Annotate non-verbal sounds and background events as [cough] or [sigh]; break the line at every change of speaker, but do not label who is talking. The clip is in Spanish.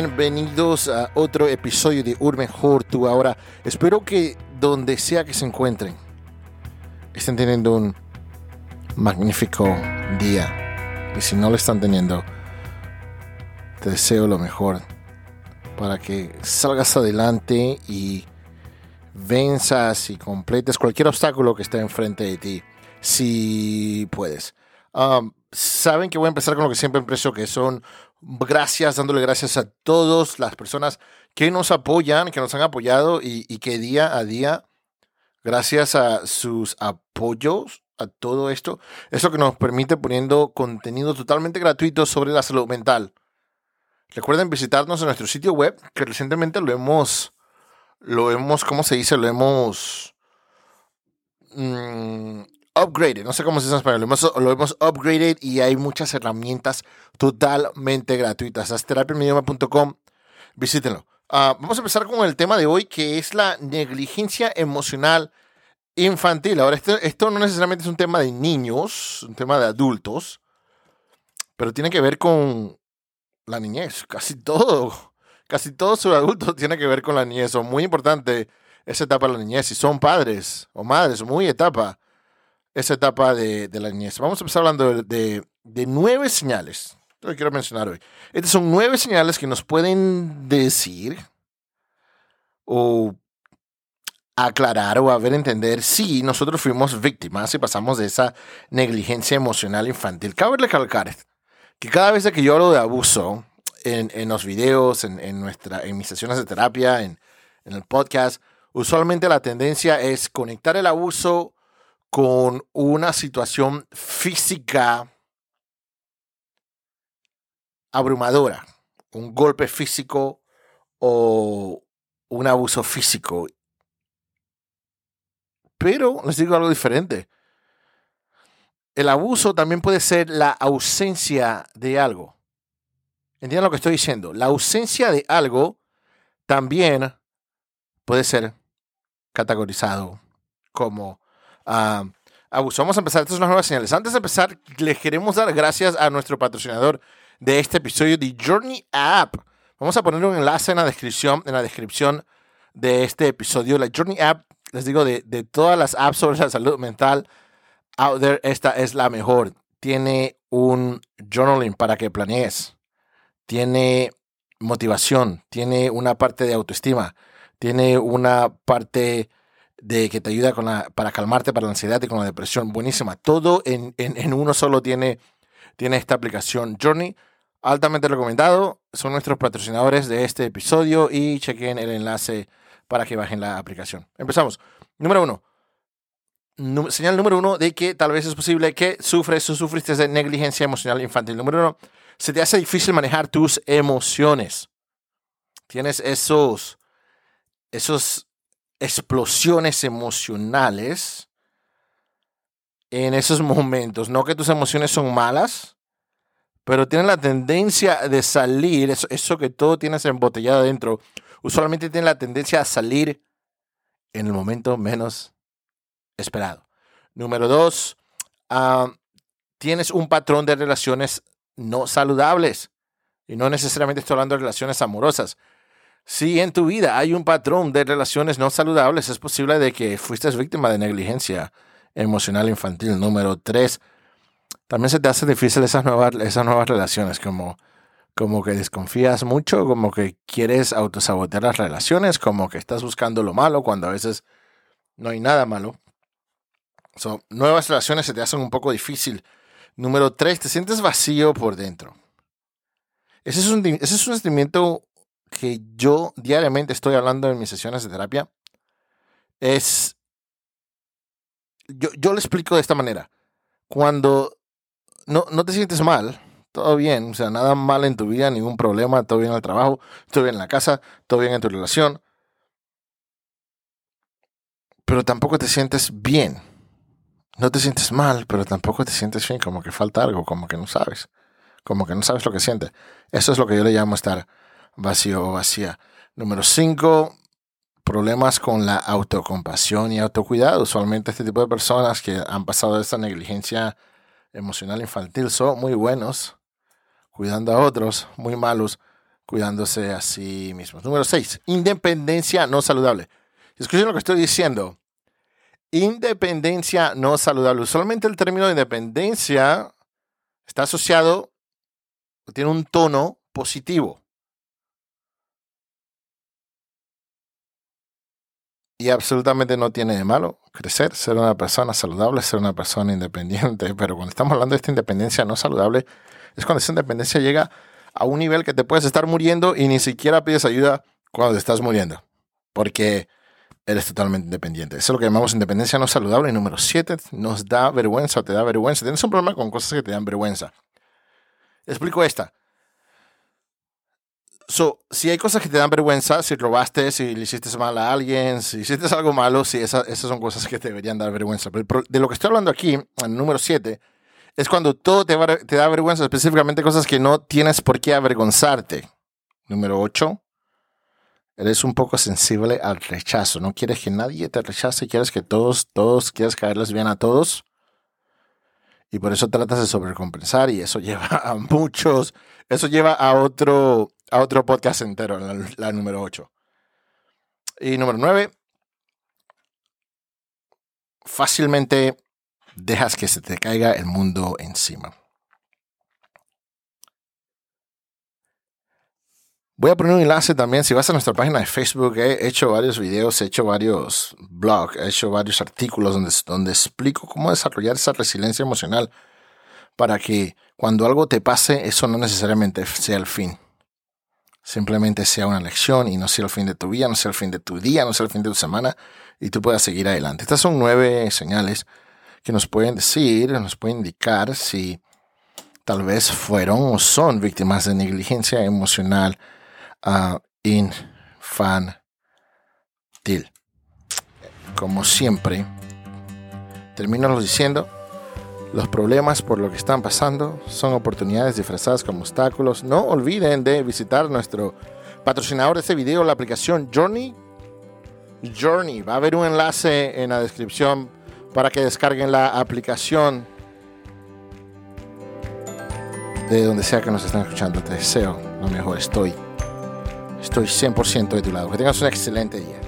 Bienvenidos a otro episodio de Ur Mejor Tú Ahora. Espero que donde sea que se encuentren estén teniendo un magnífico día. Y si no lo están teniendo, te deseo lo mejor para que salgas adelante y venzas y completes cualquier obstáculo que esté enfrente de ti, si puedes. Um, saben que voy a empezar con lo que siempre empiezo, que son gracias, dándole gracias a todas las personas que nos apoyan, que nos han apoyado y, que día a día, gracias a sus apoyos, a todo esto, es lo que nos permite poniendo contenido totalmente gratuito sobre la salud mental. Recuerden visitarnos en nuestro sitio web, que recientemente lo hemos, lo hemos, ¿cómo se dice? Lo hemos mmm, upgraded, no sé cómo se dice en español, lo hemos, lo upgraded y hay muchas herramientas totalmente gratuitas. terapiamidioma.com, visítenlo. Uh, vamos a empezar con el tema de hoy, que es la negligencia emocional infantil. Ahora, esto, no necesariamente es un tema de niños, un tema de adultos, pero tiene que ver con la niñez. Casi todo, casi todo su adulto tiene que ver con la niñez. Es muy importante esa etapa de la niñez. Si son padres o madres, muy etapa esa etapa de, la niñez. Vamos a empezar hablando de, nueve señales. Que quiero mencionar hoy. Estas son nueve señales que nos pueden decir o aclarar o haber entender si nosotros fuimos víctimas y pasamos de esa negligencia emocional infantil. Cabe recalcar que cada vez que yo hablo de abuso en, los videos, en, nuestra, en mis sesiones de terapia, en, en el podcast, usualmente la tendencia es conectar el abuso con una situación física abrumadora, un golpe físico o un abuso físico. Pero les digo algo diferente. El abuso también puede ser la ausencia de algo. ¿Entienden lo que estoy diciendo? La ausencia de algo también puede ser categorizado como abuso. Vamos a empezar. Estas son las nuevas señales. Antes de empezar, les queremos dar gracias a nuestro patrocinador de este episodio, de Journey App. Vamos a poner un enlace en la descripción, en la descripción de este episodio. La Journey App, les digo, de todas las apps sobre la salud mental out there, esta es la mejor. Tiene un journaling para que planees. Tiene motivación. Tiene una parte de autoestima. Tiene una parte de que te ayuda para calmarte para la ansiedad y con la depresión. Buenísima. Todo en, en, uno solo tiene, tiene esta aplicación Journey. Altamente recomendado. Son nuestros patrocinadores de este episodio y chequen el enlace para que bajen la aplicación. Empezamos. Número uno. señal número uno de que tal vez es posible que sufres o sufriste de negligencia emocional infantil. Número uno, se te hace difícil manejar tus emociones. Tienes esos, esos explosiones emocionales en esos momentos. No que tus emociones son malas, pero tienen la tendencia de salir, eso, que todo tienes embotellado adentro, usualmente tiene la tendencia a salir en el momento menos esperado. Número dos, ah, tienes un patrón de relaciones no saludables. Y no necesariamente estoy hablando de relaciones amorosas. Si en tu vida hay un patrón de relaciones no saludables, es posible de que fuiste víctima de negligencia emocional infantil. Número tres, también se te hace difícil esas nuevas, esas nuevas relaciones, como, como que desconfías mucho, como que quieres autosabotear las relaciones, como que estás buscando lo malo cuando a veces no hay nada malo. So, nuevas relaciones se te hacen un poco difícil. Número tres, te sientes vacío por dentro. Ese es un, ese es un sentimiento que yo diariamente estoy hablando en mis sesiones de terapia es, yo, yo lo explico de esta manera. Cuando no, no te sientes mal, todo bien, o sea, nada mal en tu vida, ningún problema, todo bien en el trabajo, todo bien en la casa, todo bien en tu relación, pero tampoco te sientes bien. No te sientes mal, pero tampoco te sientes bien, como que falta algo, como que no sabes, como que no sabes lo que sientes. Eso es lo que yo le llamo estar vacío o vacía. Número 5, problemas con la autocompasión y autocuidado. Usualmente este tipo de personas que han pasado de esta negligencia emocional infantil son muy buenos cuidando a otros, muy malos cuidándose a sí mismos. Número 6, independencia no saludable. Escuchen lo que estoy diciendo. Independencia no saludable. Usualmente el término de independencia está asociado, tiene un tono positivo. Y absolutamente no tiene de malo crecer, ser una persona saludable, ser una persona independiente. [laughs] Pero cuando estamos hablando de esta independencia no saludable, es cuando esa independencia llega a un nivel que te puedes estar muriendo y ni siquiera pides ayuda cuando te estás muriendo. Porque eres totalmente independiente. Eso es lo que llamamos independencia no saludable. Y número siete, nos da vergüenza o te da vergüenza. Tienes un problema con cosas que te dan vergüenza. Explico esta. So, si hay cosas que te dan vergüenza, si robaste, si le hiciste mal a alguien, si hiciste algo malo, sí, esas, esas son cosas que te deberían dar vergüenza. Pero de lo que estoy hablando aquí, el número 7, es cuando todo te, te da vergüenza, específicamente cosas que no tienes por qué avergonzarte. Número 8, eres un poco sensible al rechazo. No quieres que nadie te rechace, quieres que todos, todos, quieres caerles bien a todos. Y por eso tratas de sobrecompensar y eso [laughs] lleva a muchos, eso lleva a otro, a otro podcast entero, la, número 8. Y número 9, fácilmente dejas que se te caiga el mundo encima. Voy a poner un enlace también. Si vas a nuestra página de Facebook, he hecho varios videos, he hecho varios blogs, he hecho varios artículos donde, donde explico cómo desarrollar esa resiliencia emocional para que cuando algo te pase, eso no necesariamente sea el fin simplemente sea una lección y no sea el fin de tu vida, no sea el fin de tu día, no sea el fin de tu semana y tú puedas seguir adelante. Estas son nueve señales que nos pueden decir, nos pueden indicar si tal vez fueron o son víctimas de negligencia emocional uh, infantil. Como siempre, termino diciendo, los problemas por lo que están pasando son oportunidades disfrazadas como obstáculos. No olviden de visitar nuestro patrocinador de este video, la aplicación Journey. Journey. Va a haber un enlace en la descripción para que descarguen la aplicación de donde sea que nos estén escuchando. Te deseo lo mejor. Estoy, estoy 100% de tu lado. Que tengas un excelente día.